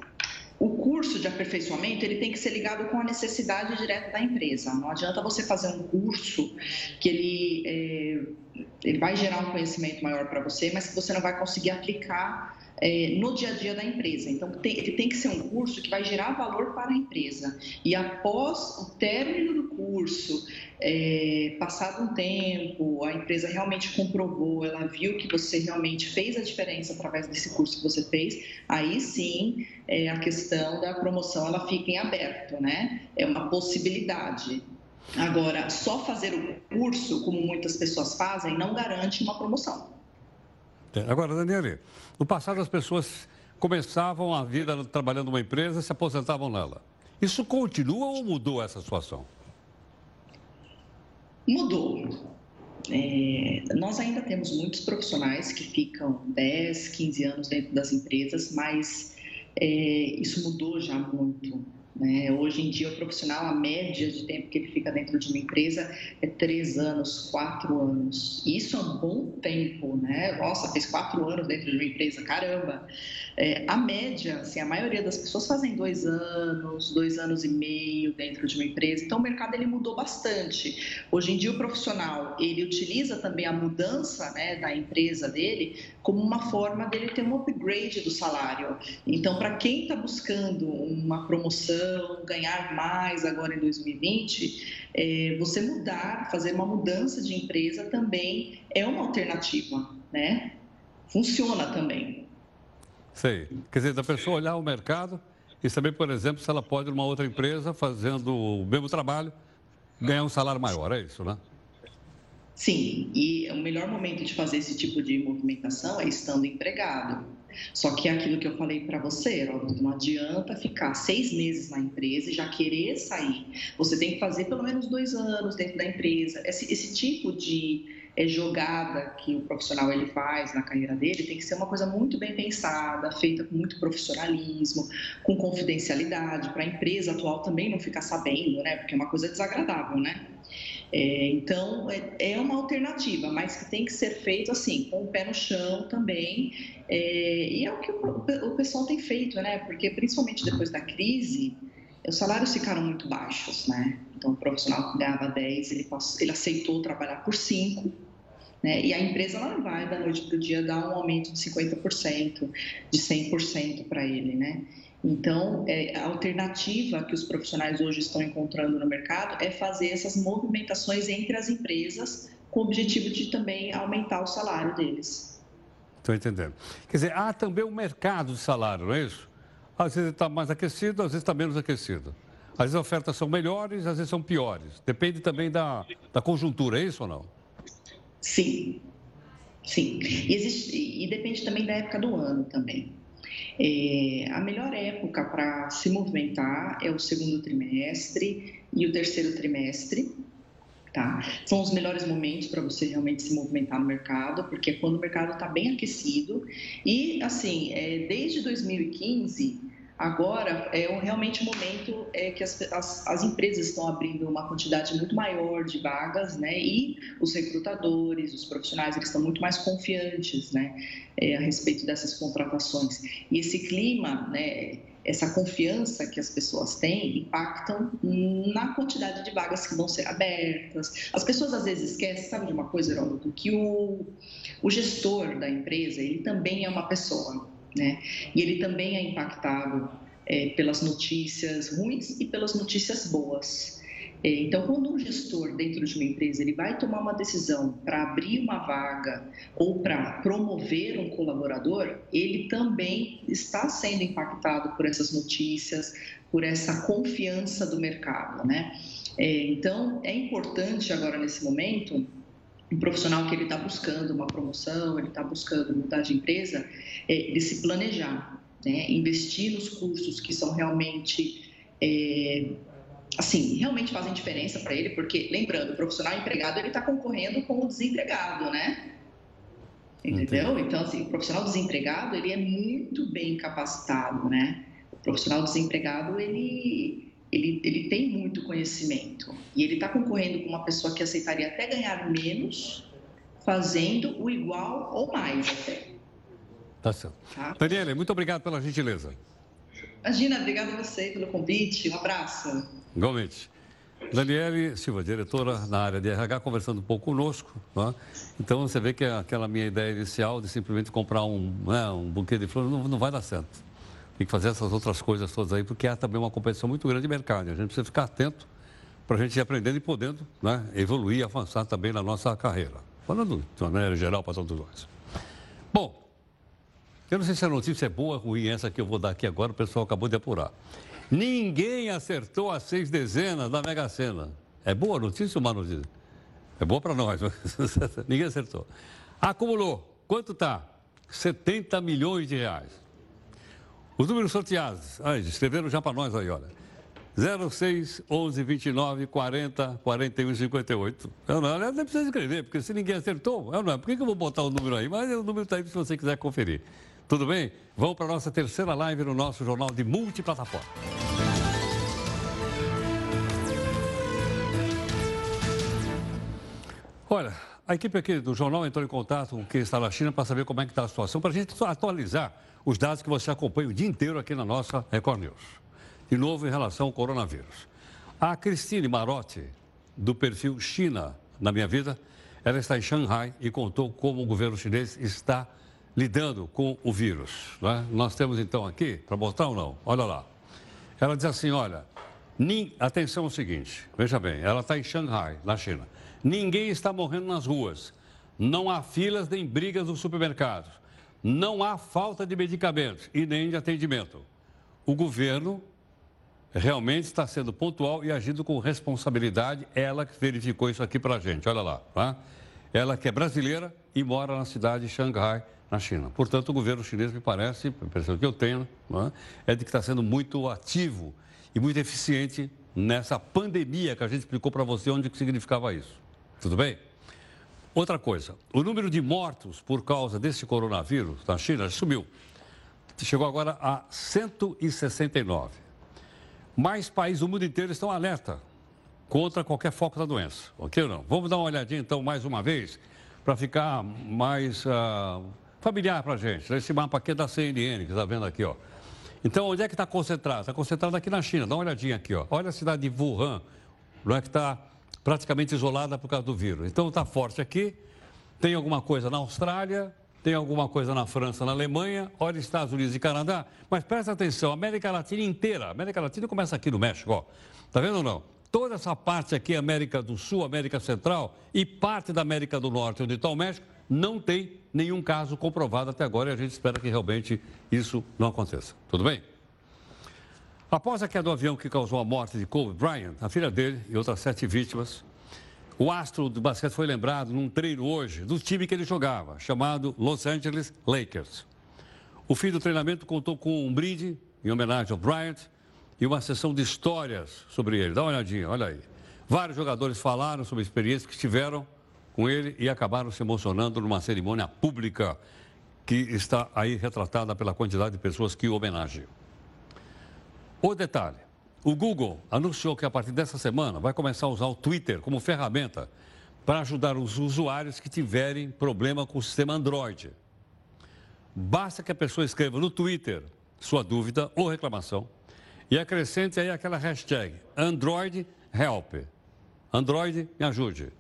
O curso de aperfeiçoamento ele tem que ser ligado com a necessidade direta da empresa. Não adianta você fazer um curso que ele, é, ele vai gerar um conhecimento maior para você, mas que você não vai conseguir aplicar é, no dia a dia da empresa. Então, tem, tem que ser um curso que vai gerar valor para a empresa. E após o término do curso, é, passado um tempo, a empresa realmente comprovou, ela viu que você realmente fez a diferença através desse curso que você fez, aí sim é, a questão da promoção ela fica em aberto, né? É uma possibilidade. Agora, só fazer o curso, como muitas pessoas fazem, não garante uma promoção. Agora, Daniele, no passado as pessoas começavam a vida trabalhando numa empresa e se aposentavam nela. Isso continua ou mudou essa situação? Mudou. É, nós ainda temos muitos profissionais que ficam 10, 15 anos dentro das empresas, mas é, isso mudou já muito. Né? Hoje em dia, o profissional, a média de tempo que ele fica dentro de uma empresa é três anos, quatro anos. Isso é um bom tempo, né? Nossa, fez quatro anos dentro de uma empresa, caramba! É, a média, assim, a maioria das pessoas fazem dois anos, dois anos e meio dentro de uma empresa. Então, o mercado ele mudou bastante. Hoje em dia, o profissional ele utiliza também a mudança né, da empresa dele como uma forma dele ter um upgrade do salário. Então, para quem está buscando uma promoção, ganhar mais agora em 2020, é, você mudar, fazer uma mudança de empresa também é uma alternativa, né? Funciona também. Sei. Quer dizer, da pessoa olhar o mercado e saber, por exemplo, se ela pode, numa outra empresa, fazendo o mesmo trabalho, ganhar um salário maior, é isso, né? Sim, e o melhor momento de fazer esse tipo de movimentação é estando empregado. Só que é aquilo que eu falei para você, não adianta ficar seis meses na empresa e já querer sair. Você tem que fazer pelo menos dois anos dentro da empresa. Esse, esse tipo de é, jogada que o profissional ele faz na carreira dele tem que ser uma coisa muito bem pensada, feita com muito profissionalismo, com confidencialidade, para a empresa atual também não ficar sabendo, né? Porque é uma coisa desagradável, né? É, então, é, é, uma alternativa, mas que tem que ser feito assim, com o pé no chão também. É, e é o que o, o, pessoal tem feito, né? Porque principalmente depois da crise, os salários ficaram muito baixos, né? Então, o profissional que ganhava 10, ele, ele aceitou trabalhar por 5, né? E a empresa não vai da noite para o dia dar um aumento de 50%, de 100% para ele, né? Então, é, a alternativa que os profissionais hoje estão encontrando no mercado é fazer essas movimentações entre as empresas com o objetivo de também aumentar o salário deles. Estou entendendo. Quer dizer, há também um mercado de salário, não é isso? Às vezes está mais aquecido, às vezes está menos aquecido. Às vezes as ofertas são melhores, às vezes são piores. Depende também da, da conjuntura, é isso ou não? Sim, sim. E, existe, e depende também da época do ano também. É, a melhor época para se movimentar é o segundo trimestre e o terceiro trimestre. Tá? São os melhores momentos para você realmente se movimentar no mercado, porque é quando o mercado está bem aquecido. E, assim, é, desde 2015, Agora é realmente o momento é, que as, as, as, empresas estão abrindo uma quantidade muito maior de vagas, né? E os recrutadores, os profissionais, eles estão muito mais confiantes, né? É, a respeito dessas contratações. E esse clima, né? Essa confiança que as pessoas têm impactam na quantidade de vagas que vão ser abertas. As pessoas às vezes esquecem, sabe de uma coisa, Heródoto, que o, o gestor da empresa, ele também é uma pessoa, né? E ele também é impactado é, pelas notícias ruins e pelas notícias boas. É, então, quando um gestor dentro de uma empresa ele vai tomar uma decisão para abrir uma vaga ou para promover um colaborador, ele também está sendo impactado por essas notícias, por essa confiança do mercado, né? É, então, é importante agora nesse momento um profissional que ele está buscando uma promoção, ele está buscando mudar de empresa, é, ele se planejar, né? investir nos cursos que são realmente é, assim, realmente fazem diferença para ele, porque, lembrando, o profissional empregado, ele está concorrendo com o desempregado, né? Entendeu? Entendi. Então, assim, o profissional desempregado, ele é muito bem capacitado, né? O profissional desempregado, ele, ele, ele tem muito conhecimento e ele está concorrendo com uma pessoa que aceitaria até ganhar menos, fazendo o igual ou mais até. Tá certo. Tá? Daniela, muito obrigado pela gentileza. Imagina, obrigada a você pelo convite. Um abraço. Igualmente. Daniele Silva, diretora na área de RH, conversando um pouco conosco. Né? Então você vê que aquela minha ideia inicial de simplesmente comprar um, né, um buquê de flores não, não vai dar certo. Tem que fazer essas outras coisas todas aí, porque há também uma competição muito grande de mercado. A gente precisa ficar atento para a gente ir aprendendo e podendo né, evoluir avançar também na nossa carreira. Falando de uma maneira geral para todos nós. Bom, eu não sei se a notícia é boa ou ruim, essa que eu vou dar aqui agora, o pessoal acabou de apurar. Ninguém acertou as seis dezenas da Mega Sena. É boa notícia ou má notícia? É boa para nós, ninguém acertou. Acumulou, quanto está? 70 milhões de reais. Os números sorteados, aí, escreveram já para nós aí, olha. 06 11 29 40 41 58. Eu não, eu nem precisa escrever, porque se ninguém acertou, eu não, por que, que eu vou botar o número aí? Mas o número está aí se você quiser conferir. Tudo bem? Vamos para a nossa terceira live no nosso jornal de multiplataforma. Olha, a equipe aqui do jornal entrou em contato com quem está na China para saber como é que está a situação, para a gente atualizar os dados que você acompanha o dia inteiro aqui na nossa Record News de novo em relação ao coronavírus. A Cristine Marotti, do perfil China na minha vida, ela está em Xangai e contou como o governo chinês está lidando com o vírus. Né? Nós temos então aqui, para mostrar ou não, olha lá. Ela diz assim: olha, atenção ao seguinte, veja bem, ela está em Xangai, na China. Ninguém está morrendo nas ruas. Não há filas nem brigas nos supermercados. Não há falta de medicamentos e nem de atendimento. O governo realmente está sendo pontual e agindo com responsabilidade. Ela que verificou isso aqui para a gente, olha lá. Tá? Ela que é brasileira e mora na cidade de Xangai, na China. Portanto, o governo chinês, me parece, a impressão que eu tenho, é? é de que está sendo muito ativo e muito eficiente nessa pandemia que a gente explicou para você onde que significava isso. Tudo bem? Outra coisa, o número de mortos por causa desse coronavírus na China subiu. Chegou agora a 169. Mais países do mundo inteiro estão alerta contra qualquer foco da doença, ok ou não? Vamos dar uma olhadinha então mais uma vez para ficar mais uh, familiar para a gente. Esse mapa aqui é da CNN, que está vendo aqui, ó. Então, onde é que está concentrado? Está concentrado aqui na China. Dá uma olhadinha aqui, ó. Olha a cidade de Wuhan, não é que está praticamente isolada por causa do vírus. Então, está forte aqui. Tem alguma coisa na Austrália, tem alguma coisa na França, na Alemanha, olha Estados Unidos e Canadá, mas presta atenção, América Latina inteira, América Latina começa aqui no México, ó. Tá vendo ou não? Toda essa parte aqui, América do Sul, América Central e parte da América do Norte, onde está o México, não tem nenhum caso comprovado até agora e a gente espera que realmente isso não aconteça. Tudo bem? Após a queda do avião que causou a morte de Kobe Bryant, a filha dele e outras sete vítimas o astro do basquete foi lembrado num treino hoje do time que ele jogava, chamado Los Angeles Lakers. O fim do treinamento contou com um brinde em homenagem ao Bryant e uma sessão de histórias sobre ele. Dá uma olhadinha, olha aí. Vários jogadores falaram sobre a experiência que tiveram com ele e acabaram se emocionando numa cerimônia pública que está aí retratada pela quantidade de pessoas que o homenageiam. O detalhe, o Google anunciou que a partir dessa semana vai começar a usar o Twitter como ferramenta para ajudar os usuários que tiverem problema com o sistema Android. Basta que a pessoa escreva no Twitter sua dúvida ou reclamação e acrescente aí aquela hashtag Android Help. Android me ajude.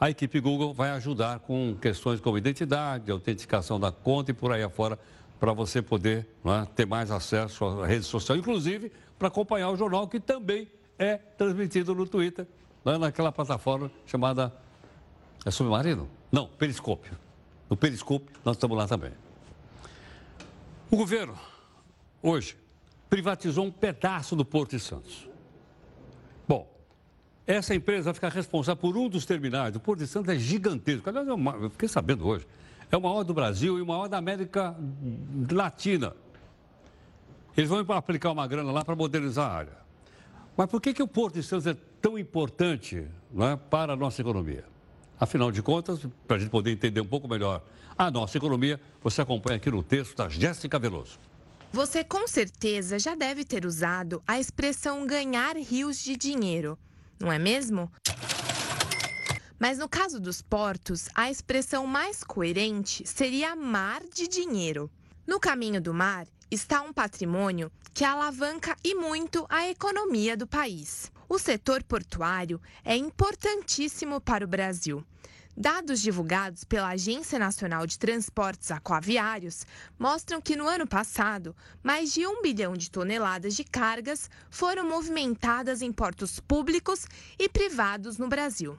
A equipe Google vai ajudar com questões como identidade, autenticação da conta e por aí afora, para você poder é, ter mais acesso à rede social, inclusive para acompanhar o jornal, que também é transmitido no Twitter, né, naquela plataforma chamada. É Submarino? Não, Periscópio. No Periscópio, nós estamos lá também. O governo, hoje, privatizou um pedaço do Porto de Santos. Bom, essa empresa vai ficar responsável por um dos terminais. O Porto de Santos é gigantesco. Aliás, eu fiquei sabendo hoje. É o maior do Brasil e o maior da América Latina. Eles vão aplicar uma grana lá para modernizar a área. Mas por que, que o Porto de Santos é tão importante é, para a nossa economia? Afinal de contas, para a gente poder entender um pouco melhor a nossa economia, você acompanha aqui no texto da Jéssica Veloso. Você com certeza já deve ter usado a expressão ganhar rios de dinheiro, não é mesmo? Mas no caso dos portos, a expressão mais coerente seria mar de dinheiro. No caminho do mar, está um patrimônio que alavanca e muito a economia do país. O setor portuário é importantíssimo para o Brasil. Dados divulgados pela Agência Nacional de Transportes Aquaviários mostram que no ano passado, mais de um bilhão de toneladas de cargas foram movimentadas em portos públicos e privados no Brasil.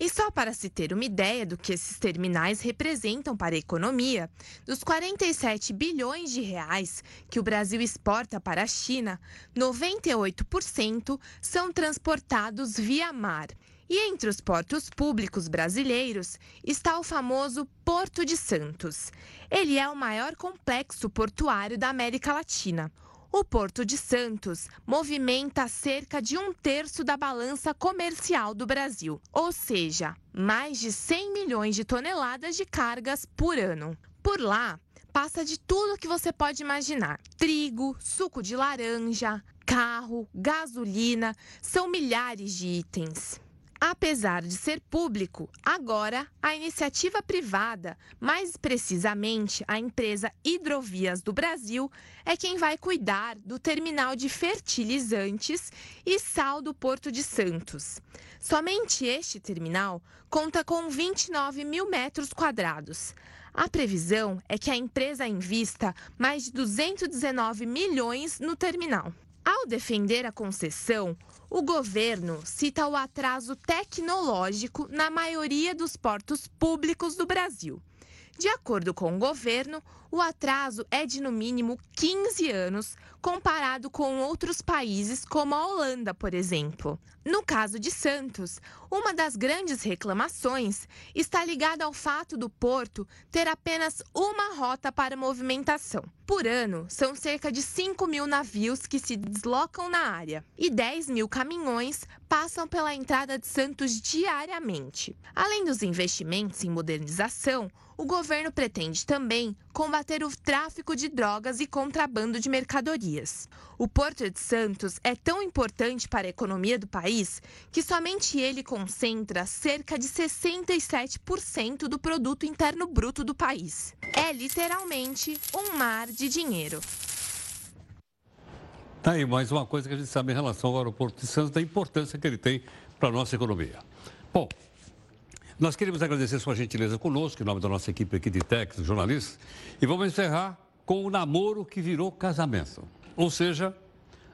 E só para se ter uma ideia do que esses terminais representam para a economia, dos 47 bilhões de reais que o Brasil exporta para a China, 98% são transportados via mar. E entre os portos públicos brasileiros está o famoso Porto de Santos. Ele é o maior complexo portuário da América Latina. O Porto de Santos movimenta cerca de um terço da balança comercial do Brasil, ou seja, mais de 100 milhões de toneladas de cargas por ano. Por lá, passa de tudo que você pode imaginar: trigo, suco de laranja, carro, gasolina, são milhares de itens. Apesar de ser público, agora a iniciativa privada, mais precisamente a empresa Hidrovias do Brasil, é quem vai cuidar do terminal de fertilizantes e sal do Porto de Santos. Somente este terminal conta com 29 mil metros quadrados. A previsão é que a empresa invista mais de 219 milhões no terminal. Ao defender a concessão, o governo cita o atraso tecnológico na maioria dos portos públicos do Brasil. De acordo com o governo, o atraso é de no mínimo 15 anos, comparado com outros países como a Holanda, por exemplo. No caso de Santos, uma das grandes reclamações está ligada ao fato do porto ter apenas uma rota para movimentação. Por ano, são cerca de 5 mil navios que se deslocam na área e 10 mil caminhões passam pela entrada de Santos diariamente. Além dos investimentos em modernização, o governo pretende também combater o tráfico de drogas e contrabando de mercadorias. O Porto de Santos é tão importante para a economia do país que somente ele concentra cerca de 67% do produto interno bruto do país. É literalmente um mar de dinheiro. Tá aí mais uma coisa que a gente sabe em relação ao aeroporto de Santos, da importância que ele tem para a nossa economia. Bom, nós queremos agradecer sua gentileza conosco, em nome da nossa equipe aqui de técnicos, jornalistas, e vamos encerrar com o namoro que virou casamento. Ou seja,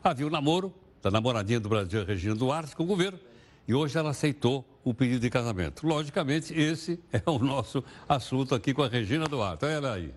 havia o namoro da namoradinha do Brasil, Regina Duarte, com o governo, e hoje ela aceitou o pedido de casamento. Logicamente, esse é o nosso assunto aqui com a Regina Duarte. Olha ela aí.